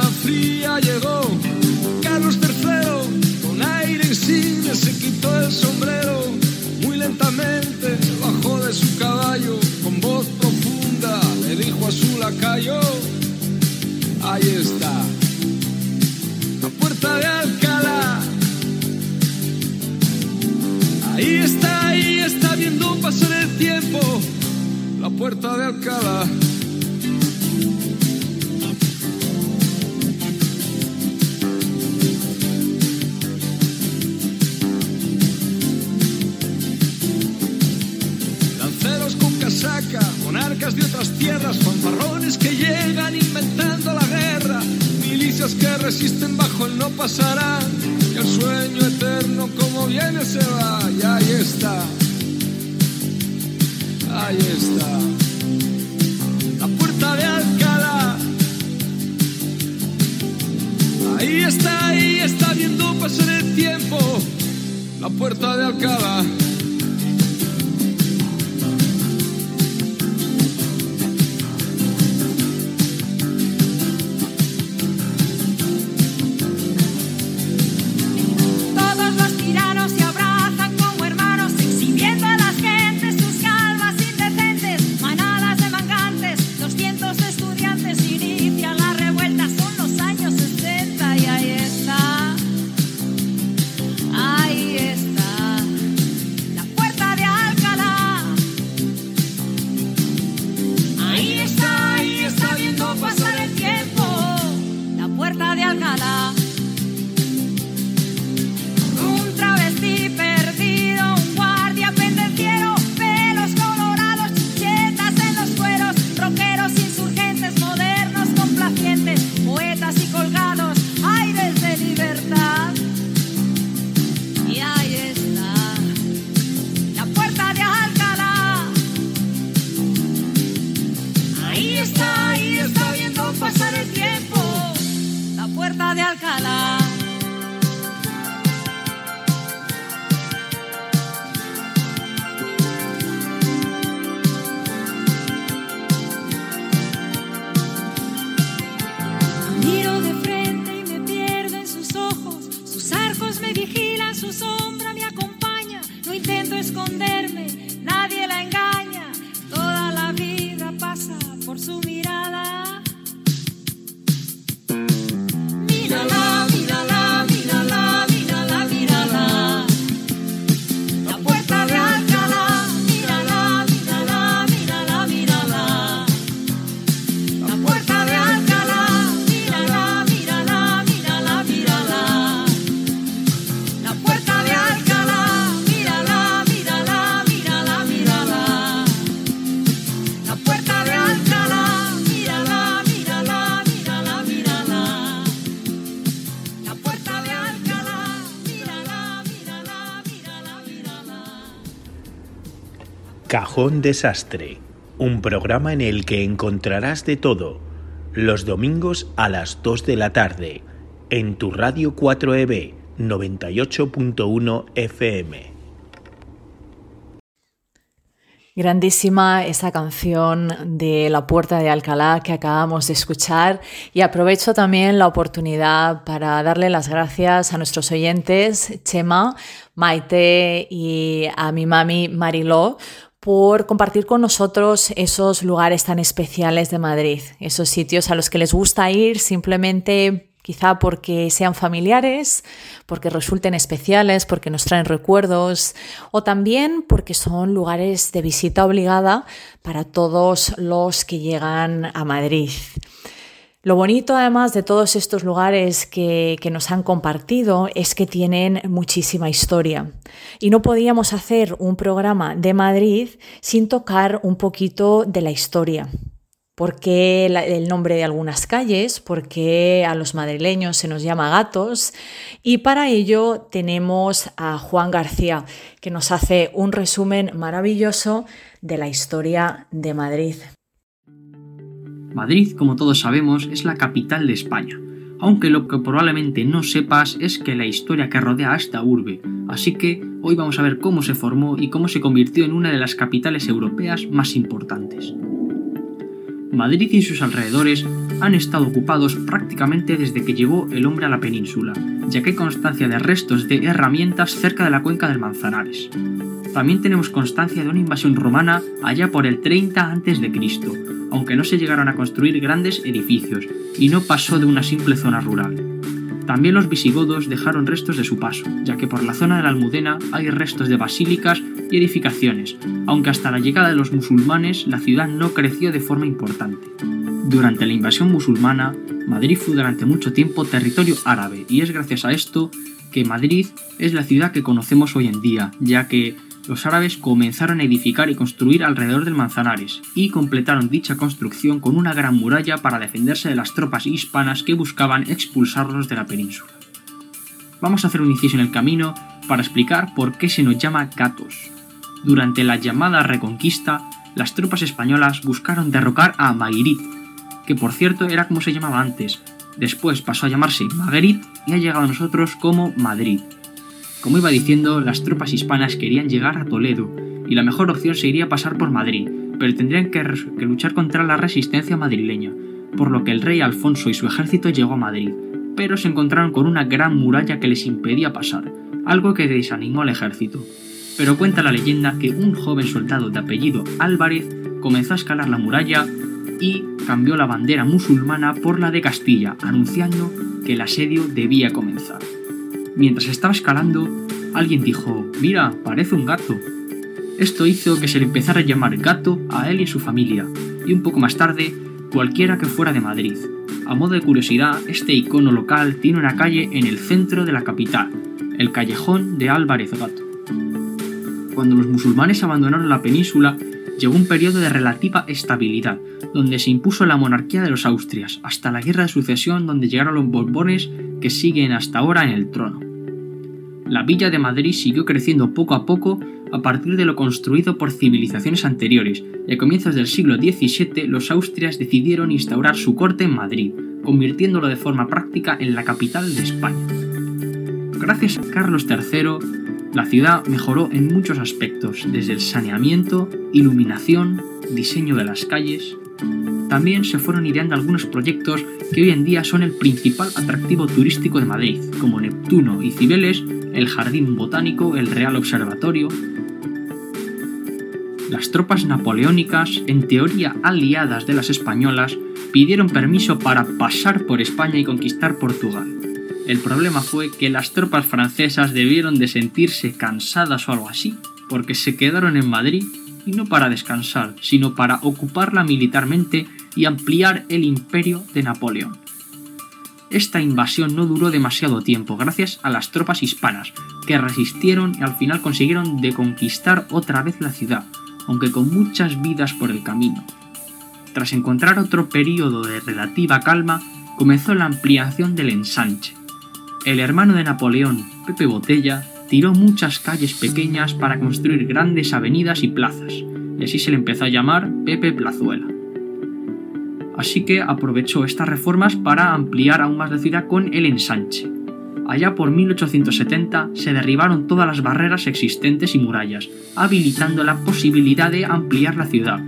a su lacayo ahí está. La puerta de Alcalá. Ahí está ahí está viendo pasar el tiempo. La puerta de Alcalá monarcas de otras tierras, fanfarrones que llegan inventando la guerra, milicias que resisten bajo el no pasarán, y el sueño eterno como viene se va, y ahí está, ahí está, la puerta de Alcalá. Ahí está, ahí está viendo pasar el tiempo, la puerta de Alcalá. Por su mirada. Cajón Desastre, un programa en el que encontrarás de todo, los domingos a las 2 de la tarde, en tu radio 4EB 98.1 FM. Grandísima esa canción de La Puerta de Alcalá que acabamos de escuchar y aprovecho también la oportunidad para darle las gracias a nuestros oyentes, Chema, Maite y a mi mami Mariló por compartir con nosotros esos lugares tan especiales de Madrid, esos sitios a los que les gusta ir simplemente quizá porque sean familiares, porque resulten especiales, porque nos traen recuerdos o también porque son lugares de visita obligada para todos los que llegan a Madrid. Lo bonito además de todos estos lugares que, nos han compartido es que tienen muchísima historia. Y no podíamos hacer un programa de Madrid sin tocar un poquito de la historia. ¿Por qué el nombre de algunas calles? ¿Por qué a los madrileños se nos llama gatos? Y para ello tenemos a Juan García, que nos hace un resumen maravilloso de la historia de Madrid. Madrid, como todos sabemos, es la capital de España, aunque lo que probablemente no sepas es que la historia que rodea a esta urbe, así que hoy vamos a ver cómo se formó y cómo se convirtió en una de las capitales europeas más importantes. Madrid y sus alrededores han estado ocupados prácticamente desde que llegó el hombre a la península, ya que hay constancia de restos de herramientas cerca de la cuenca del Manzanares. También tenemos constancia de una invasión romana allá por el 30 a.C., aunque no se llegaron a construir grandes edificios y no pasó de una simple zona rural. También los visigodos dejaron restos de su paso, ya que por la zona de la Almudena hay restos de basílicas y edificaciones, aunque hasta la llegada de los musulmanes la ciudad no creció de forma importante. Durante la invasión musulmana, Madrid fue durante mucho tiempo territorio árabe y es gracias a esto que Madrid es la ciudad que conocemos hoy en día, ya que los árabes comenzaron a edificar y construir alrededor del Manzanares y completaron dicha construcción con una gran muralla para defenderse de las tropas hispanas que buscaban expulsarlos de la península. Vamos a hacer un inciso en el camino para explicar por qué se nos llama gatos. Durante la llamada Reconquista, las tropas españolas buscaron derrocar a Maguirit, que por cierto era como se llamaba antes. Después pasó a llamarse Maguerit y ha llegado a nosotros como Madrid. Como iba diciendo, las tropas hispanas querían llegar a Toledo, y la mejor opción sería pasar por Madrid, pero tendrían que, que, luchar contra la resistencia madrileña, por lo que el rey Alfonso y su ejército llegó a Madrid, pero se encontraron con una gran muralla que les impedía pasar, algo que desanimó al ejército. Pero cuenta la leyenda que un joven soldado de apellido Álvarez comenzó a escalar la muralla y cambió la bandera musulmana por la de Castilla, anunciando que el asedio debía comenzar. Mientras estaba escalando, alguien dijo, mira, parece un gato. Esto hizo que se le empezara a llamar gato a él y a su familia, y un poco más tarde, cualquiera que fuera de Madrid. A modo de curiosidad, este icono local tiene una calle en el centro de la capital, el callejón de Álvarez Gato. Cuando los musulmanes abandonaron la península, llegó un periodo de relativa estabilidad, donde se impuso la monarquía de los Austrias, hasta la guerra de sucesión donde llegaron los Borbones que siguen hasta ahora en el trono. La villa de Madrid siguió creciendo poco a poco a partir de lo construido por civilizaciones anteriores, y a comienzos del siglo XVII los Austrias decidieron instaurar su corte en Madrid, convirtiéndolo de forma práctica en la capital de España. Gracias a Carlos III, la ciudad mejoró en muchos aspectos, desde el saneamiento, iluminación, diseño de las calles. También se fueron ideando algunos proyectos que hoy en día son el principal atractivo turístico de Madrid, como Neptuno y Cibeles, el Jardín Botánico, el Real Observatorio. Las tropas napoleónicas, en teoría aliadas de las españolas, pidieron permiso para pasar por España y conquistar Portugal. El problema fue que las tropas francesas debieron de sentirse cansadas o algo así, porque se quedaron en Madrid y no para descansar, sino para ocuparla militarmente y ampliar el imperio de Napoleón. Esta invasión no duró demasiado tiempo gracias a las tropas hispanas, que resistieron y al final consiguieron deconquistar otra vez la ciudad, aunque con muchas vidas por el camino. Tras encontrar otro periodo de relativa calma, comenzó la ampliación del ensanche. El hermano de Napoleón, Pepe Botella, tiró muchas calles pequeñas para construir grandes avenidas y plazas, y así se le empezó a llamar Pepe Plazuela. Así que aprovechó estas reformas para ampliar aún más la ciudad con el ensanche. Allá por 1870 se derribaron todas las barreras existentes y murallas, habilitando la posibilidad de ampliar la ciudad.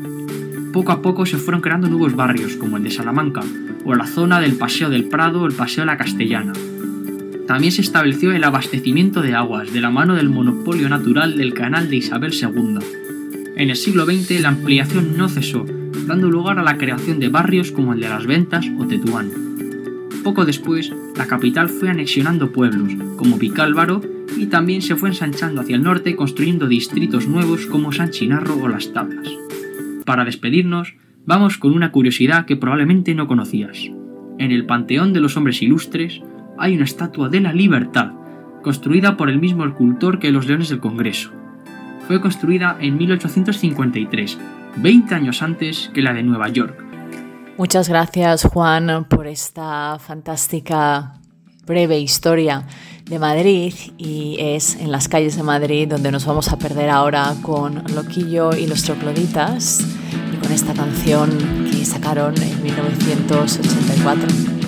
Poco a poco se fueron creando nuevos barrios, como el de Salamanca, o la zona del Paseo del Prado o el Paseo de la Castellana. También se estableció el abastecimiento de aguas de la mano del monopolio natural del canal de Isabel II. En el siglo XX la ampliación no cesó, dando lugar a la creación de barrios como el de Las Ventas o Tetuán. Poco después, la capital fue anexionando pueblos, como Vicálvaro, y también se fue ensanchando hacia el norte construyendo distritos nuevos como San Chinarro o Las Tablas. Para despedirnos, vamos con una curiosidad que probablemente no conocías. En el Panteón de los Hombres Ilustres hay una estatua de la libertad, construida por el mismo escultor que los Leones del Congreso. Fue construida en 1853, 20 años antes que la de Nueva York. Muchas gracias Juan por esta fantástica breve historia de Madrid y es en las calles de Madrid donde nos vamos a perder ahora con Loquillo y los Trocloditas y con esta canción que sacaron en 1984.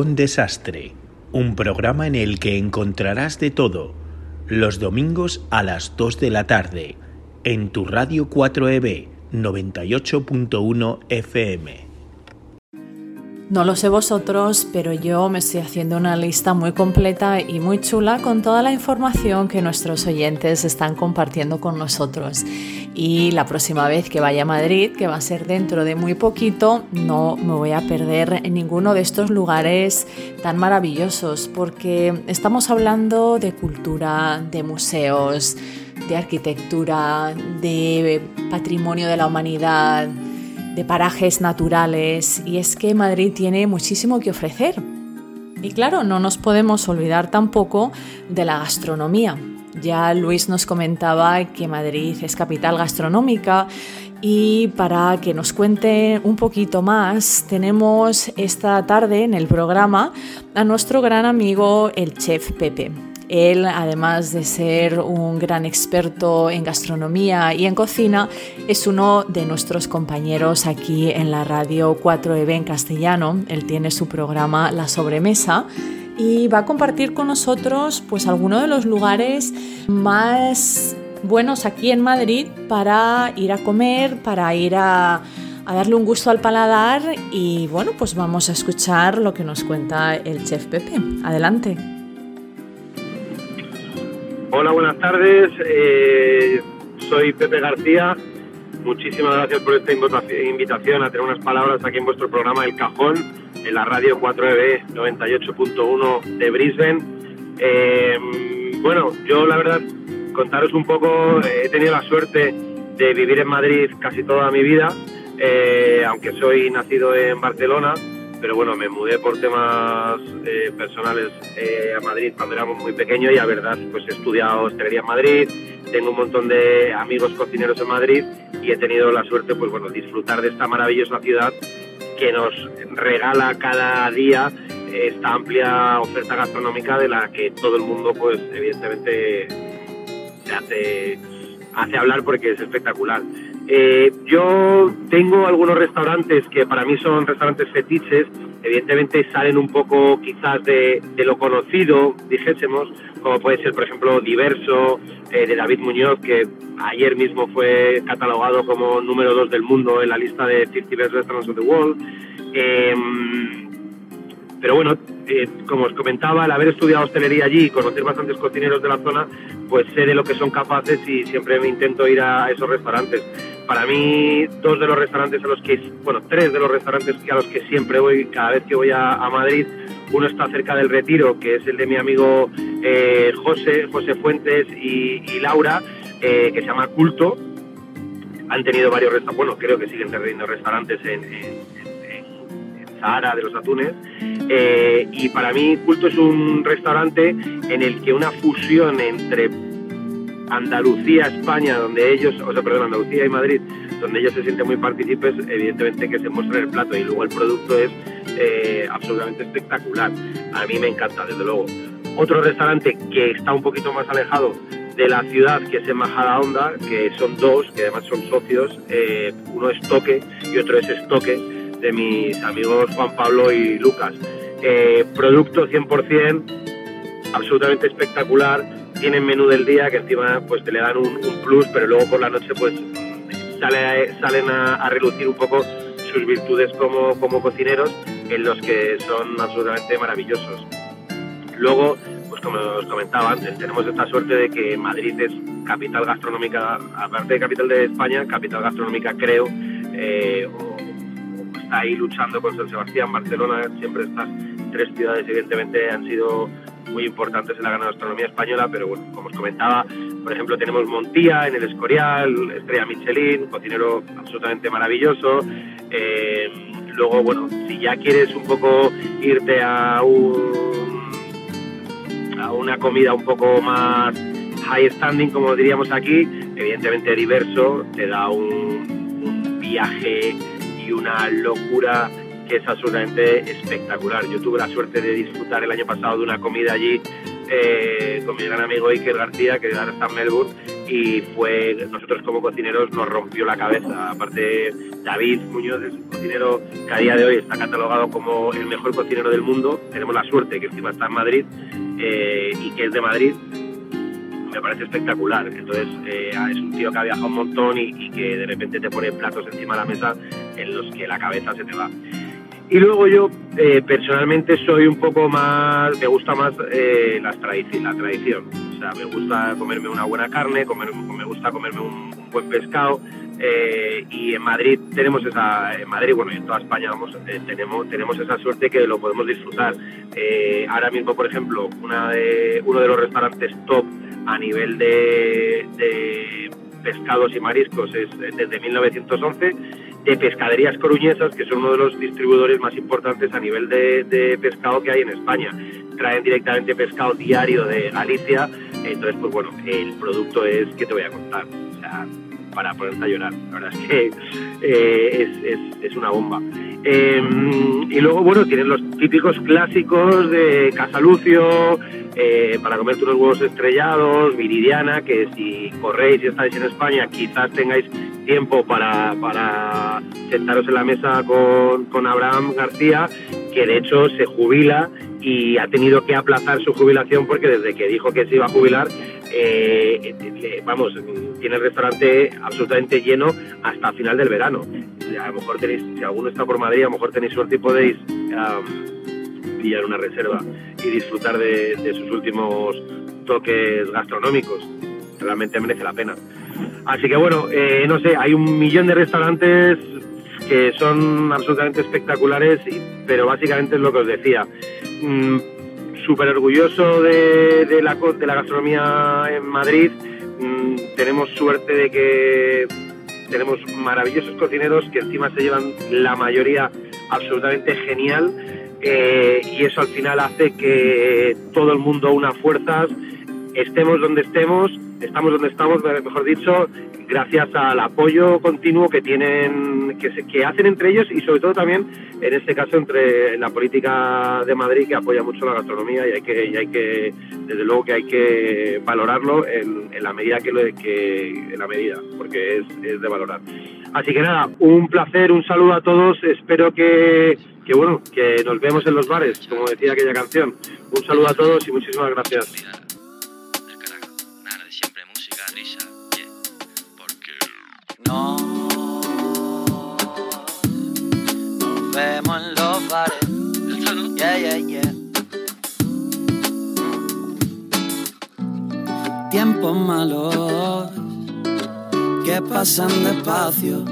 Cajón Desastre, un programa en el que encontrarás de todo, los domingos a las 2 de la tarde, en tu radio 4EB 98.1 FM. No lo sé vosotros, pero yo me estoy haciendo una lista muy completa y muy chula con toda la información que nuestros oyentes están compartiendo con nosotros. Y la próxima vez que vaya a Madrid, que va a ser dentro de muy poquito, no me voy a perder en ninguno de estos lugares tan maravillosos, porque estamos hablando de cultura, de museos, de arquitectura, de patrimonio de la humanidad de parajes naturales y es que Madrid tiene muchísimo que ofrecer. Y claro, no nos podemos olvidar tampoco de la gastronomía. Ya Luis nos comentaba que Madrid es capital gastronómica y para que nos cuente un poquito más, tenemos esta tarde en el programa a nuestro gran amigo el chef Pepe. Él, además de ser un gran experto en gastronomía y en cocina, es uno de nuestros compañeros aquí en la radio 4EB en castellano. Él tiene su programa La Sobremesa y va a compartir con nosotros pues algunos de los lugares más buenos aquí en Madrid para ir a comer, para ir a, a, darle un gusto al paladar y bueno, pues vamos a escuchar lo que nos cuenta el chef Pepe. Adelante. Hola, buenas tardes. Eh, soy Pepe García. Muchísimas gracias por esta invitación a tener unas palabras aquí en vuestro programa El Cajón, en la radio 4EB 98.1 de Brisbane. Eh, bueno, yo la verdad, contaros un poco, he tenido la suerte de vivir en Madrid casi toda mi vida, eh, aunque soy nacido en Barcelona pero bueno, me mudé por temas eh, personales eh, a Madrid cuando éramos muy pequeños y a verdad pues he estudiado hostelería en Madrid, tengo un montón de amigos cocineros en Madrid y he tenido la suerte pues bueno, disfrutar de esta maravillosa ciudad que nos regala cada día esta amplia oferta gastronómica de la que todo el mundo pues evidentemente se hace, hace hablar porque es espectacular. Eh, yo tengo algunos restaurantes que para mí son restaurantes fetiches, evidentemente salen un poco quizás de, lo conocido, dijésemos, como puede ser por ejemplo Diverso, eh, de David Muñoz, que ayer mismo fue catalogado como número dos del mundo en la lista de 50 Best Restaurants of the World. Em, pero bueno, eh, como os comentaba, el haber estudiado hostelería allí y conocer bastantes cocineros de la zona, pues sé de lo que son capaces y siempre me intento ir a esos restaurantes. Para mí, dos de los restaurantes a los que, bueno, tres de los restaurantes a los que siempre voy cada vez que voy a, Madrid, uno está cerca del Retiro, que es el de mi amigo eh, José, José Fuentes y, Laura, eh, que se llama Culto. Han tenido varios restaurantes, bueno, creo que siguen teniendo restaurantes en Sahara de los Atunes. Eh, y para mí Culto es un restaurante en el que una fusión entre Andalucía, España, donde ellos, o sea, perdón, Andalucía y Madrid, donde ellos se sienten muy partícipes, evidentemente que se muestra el plato y luego el producto es eh, absolutamente espectacular. A mí me encanta, desde luego. Otro restaurante que está un poquito más alejado de la ciudad, que es en Majadahonda, que son dos, que además son socios, eh, uno es Toque y otro es Estoque, de mis amigos Juan Pablo y Lucas. Eh, producto 100%, absolutamente espectacular. Tienen menú del día que encima pues te le dan un, plus, pero luego por la noche pues sale, salen a, relucir un poco sus virtudes como, como cocineros, en los que son absolutamente maravillosos. Luego, pues como os comentaba antes, tenemos esta suerte de que Madrid es capital gastronómica, aparte de capital de España, capital gastronómica creo, eh, ahí luchando con San Sebastián, Barcelona, siempre estas tres ciudades evidentemente han sido muy importantes en la gastronomía española, pero bueno, como os comentaba, por ejemplo tenemos Montía en el Escorial, Estrella Michelin, cocinero absolutamente maravilloso. Eh, luego, bueno, si ya quieres un poco irte a un a una comida un poco más high standing, como diríamos aquí, evidentemente diverso, te da un, viaje una locura es absolutamente espectacular. Yo tuve la suerte de disfrutar el año pasado de una comida allí eh, con mi gran amigo Iker García, que ahora está en Melbourne, y fue, nosotros como cocineros nos rompió la cabeza. Aparte, David Muñoz es un cocinero que a día de hoy está catalogado como el mejor cocinero del mundo. Tenemos la suerte que encima está en Madrid eh, y que es de Madrid me parece espectacular. Entonces, eh, es un tío que ha viajado un montón y, que de repente te pone platos encima de la mesa en los que la cabeza se te va. Y luego yo eh, personalmente soy un poco más, me gusta más eh, las tradici la tradición. O sea, me gusta comerme una buena carne, comer, me gusta comerme un, buen pescado. Eh, y en Madrid tenemos esa, en Madrid, bueno, y en toda España vamos, tenemos, tenemos esa suerte que lo podemos disfrutar. ahora mismo, por ejemplo, una de, uno de los restaurantes top a nivel de, de pescados y mariscos es desde 1911 de pescaderías coruñesas, que son uno de los distribuidores más importantes a nivel de, pescado que hay en España. Traen directamente pescado diario de Galicia, entonces, pues bueno, el producto es, que te voy a contar? O sea, para ponerte a llorar. La verdad es que eh, es, una bomba. Em, y luego, bueno, tienen los típicos clásicos de Casalucio, eh, para comerte unos huevos estrellados, Viridiana, que si corréis y estáis en España, quizás tengáis tiempo para, para sentaros en la mesa con, con Abraham García, que de hecho se jubila y ha tenido que aplazar su jubilación porque desde que dijo que se iba a jubilar, eh, vamos, tiene el restaurante absolutamente lleno hasta final del verano. A lo mejor tenéis, si alguno está por Madrid, a lo mejor tenéis suerte y podéis pillar una reserva y disfrutar de, sus últimos toques gastronómicos. Realmente merece la pena. Así que bueno, eh, no sé, hay un millón de restaurantes que son absolutamente espectaculares, pero básicamente es lo que os decía. Mm, Súper orgulloso de, la, de la gastronomía en Madrid. Mm, tenemos suerte de que tenemos maravillosos cocineros que encima se llevan la mayoría absolutamente genial eh, y eso al final hace que todo el mundo una fuerzas, estemos donde estemos, estamos donde estamos, mejor dicho, gracias al apoyo continuo que tienen, que, que hacen entre ellos y sobre todo también, en este caso, entre la política de Madrid que apoya mucho la gastronomía y hay que, hay que desde luego que hay que valorarlo en, la medida que, lo, que en la medida, porque es, es de valorar. Así que nada, un placer, un saludo a todos, espero que que bueno, que nos vemos en los bares, como decía aquella canción. Un saludo a todos y muchísimas gracias. No, nos vemos en los bares. Yeah, yeah, yeah. Tiempos malos que pasan despacio,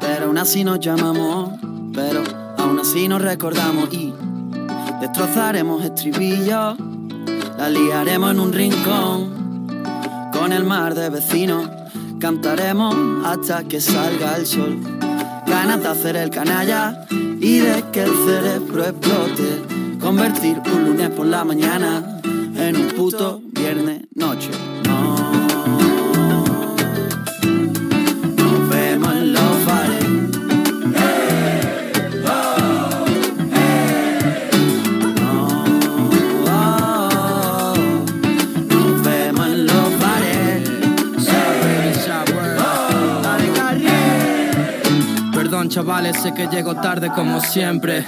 pero aún así nos llamamos, pero Aún así nos recordamos y destrozaremos estribillos, la liaremos en un rincón con el mar de vecinos. Cantaremos hasta que salga el sol. Ganas de hacer el canalla y de que el cerebro explote. Convertir un lunes por la mañana en un puto viernes noche. Chavales, sé que llego tarde como siempre.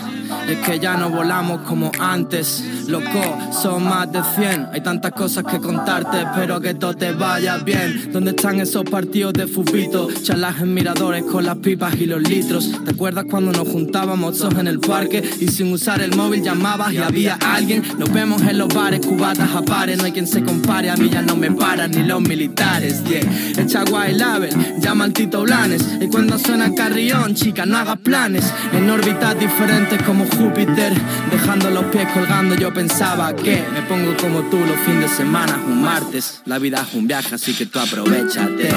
Es que ya no volamos como antes. Loco, son más de 100. Hay tantas cosas que contarte. Espero que todo te vaya bien. ¿Dónde están esos partidos de fubito? Charlas miradores con las pipas y los litros. ¿Te acuerdas cuando nos juntábamos todos en el parque? Y sin usar el móvil llamabas y había alguien. Nos vemos en los bares, cubatas a pares. No hay quien se compare. A mí ya no me paran ni los militares. Yeah. Echa guay label, llama al Tito Blanes. Y cuando suena el carrión, chica, no hagas planes. En órbitas diferentes como Júpiter, dejando los pies colgando. Yo pensaba que me pongo como tú los fines de semana, un martes. La vida es un viaje, así que tú aprovechate.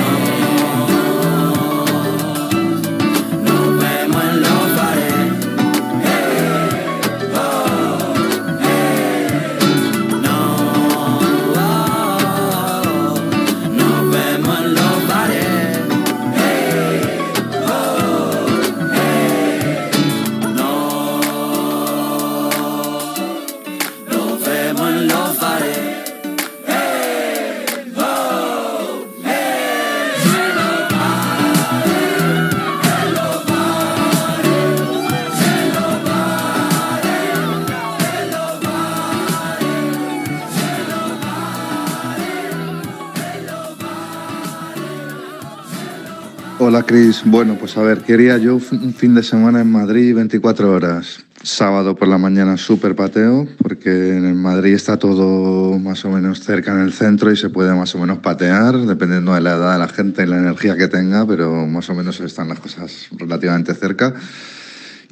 Hola Cris, bueno pues a ver, quería yo un fin de semana en Madrid 24 horas. Sábado por la mañana súper pateo, porque en Madrid está todo más o menos cerca en el centro y se puede más o menos patear, dependiendo de la edad de la gente y la energía que tenga, pero más o menos están las cosas relativamente cerca.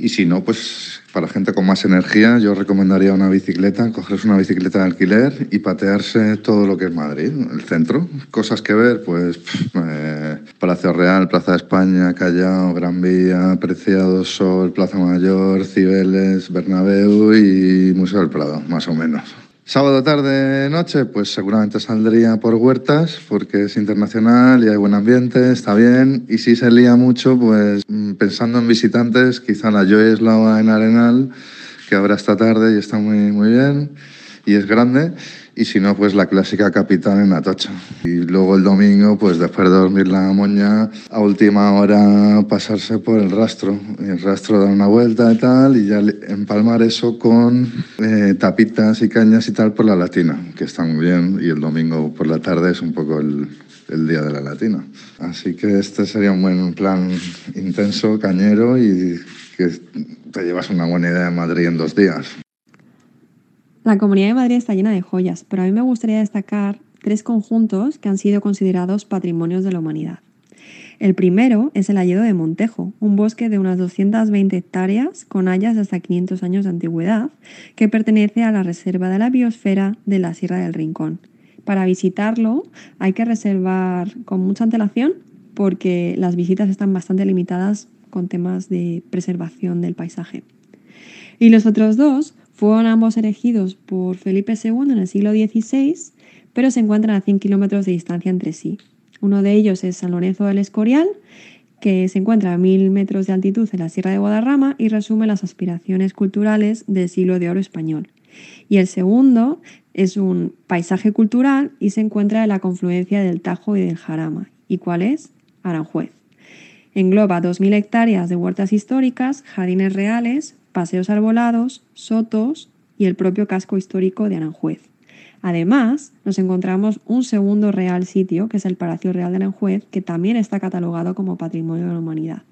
Y si no, pues para gente con más energía, yo recomendaría una bicicleta, cogerse una bicicleta de alquiler y patearse todo lo que es Madrid, el centro. Cosas que ver, pues eh, Palacio Real, Plaza de España, Callao, Gran Vía, Preciado, Sol, Plaza Mayor, Cibeles, Bernabéu y Museo del Prado, más o menos. Sábado tarde, noche, pues seguramente saldría por huertas porque es internacional y hay buen ambiente, está bien. Y si se lía mucho, pues mm, pensando en visitantes, quizá la Joy en Arenal, que habrá esta tarde y está muy, muy bien y es grande y si no, pues la clásica capital en Atocha. Y luego el domingo, pues después de dormir la moña, a última hora pasarse por el rastro. El rastro dar una vuelta y tal, y ya empalmar eso con eh, tapitas y cañas y tal por la latina, que está muy bien. Y el domingo por la tarde es un poco el, el día de la latina. Así que este sería un buen plan intenso, cañero y que te llevas una buena idea de Madrid en dos días. La Comunidad de Madrid está llena de joyas, pero a mí me gustaría destacar tres conjuntos que han sido considerados patrimonios de la humanidad. El primero es el Alledo de Montejo, un bosque de unas 220 hectáreas con hayas de hasta 500 años de antigüedad, que pertenece a la Reserva de la Biosfera de la Sierra del Rincón. Para visitarlo hay que reservar con mucha antelación porque las visitas están bastante limitadas con temas de preservación del paisaje. Y los otros dos fueron ambos erigidos por Felipe II en el siglo XVI, pero se encuentran a 100 kilómetros de distancia entre sí. Uno de ellos es San Lorenzo del Escorial, que se encuentra a 1000 metros de altitud en la Sierra de Guadarrama y resume las aspiraciones culturales del siglo de oro español. Y el segundo es un paisaje cultural y se encuentra en la confluencia del Tajo y del Jarama. ¿Y cuál es? Aranjuez. Engloba 2.000 hectáreas de huertas históricas, jardines reales, paseos arbolados, sotos y el propio casco histórico de Aranjuez. Además, nos encontramos un segundo real sitio, que es el Palacio Real de Aranjuez, que también está catalogado como Patrimonio de la Humanidad.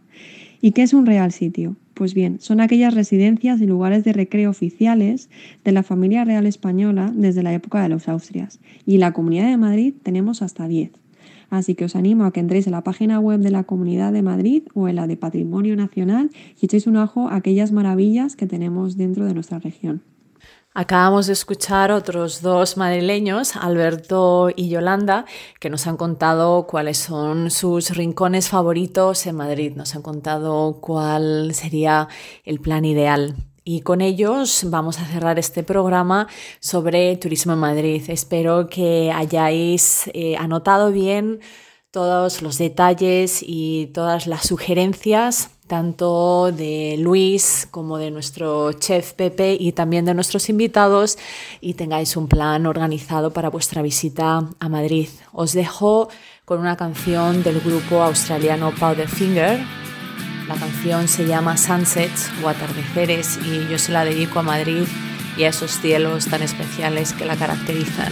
¿Y qué es un real sitio? Pues bien, son aquellas residencias y lugares de recreo oficiales de la familia real española desde la época de los Austrias. Y en la Comunidad de Madrid tenemos hasta 10. Así que os animo a que entréis en la página web de la Comunidad de Madrid o en la de Patrimonio Nacional y echéis un ojo a aquellas maravillas que tenemos dentro de nuestra región. Acabamos de escuchar otros dos madrileños, Alberto y Yolanda, que nos han contado cuáles son sus rincones favoritos en Madrid. Nos han contado cuál sería el plan ideal y con ellos vamos a cerrar este programa sobre turismo en Madrid. Espero que hayáis eh, anotado bien todos los detalles y todas las sugerencias, tanto de Luis como de nuestro chef Pepe y también de nuestros invitados, y tengáis un plan organizado para vuestra visita a Madrid. Os dejo con una canción del grupo australiano Powderfinger la canción se llama Sunsets o Atardeceres y yo se la dedico a Madrid y a esos cielos tan especiales que la caracterizan.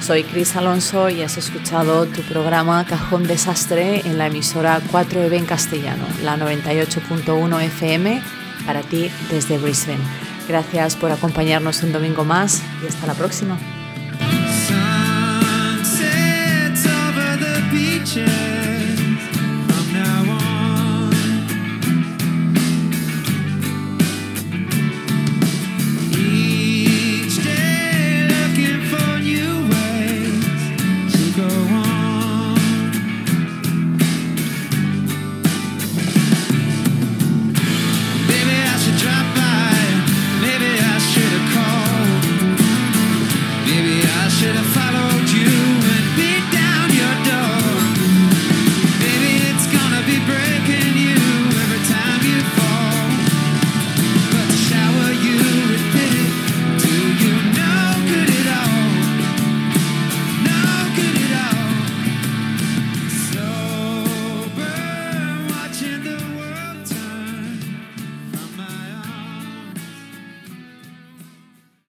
Soy Cris Alonso y has escuchado tu programa Cajón Desastre en la emisora 4EB en castellano, la 98.1 FM, para ti desde Brisbane. Gracias por acompañarnos un domingo más y hasta la próxima.